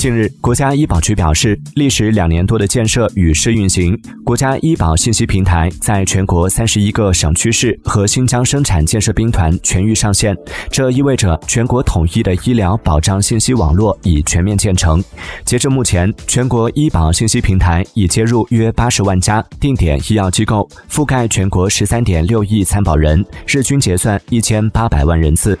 近日国家医保局表示历时两年多的建设与试运行国家医保信息平台在全国三十一个省区市和新疆生产建设兵团全域上线这意味着全国统一的医疗保障信息网络已全面建成截至目前全国医保信息平台已接入约八十万家定点医药机构覆盖全国十三点六亿参保人日均结算一千八百万人次。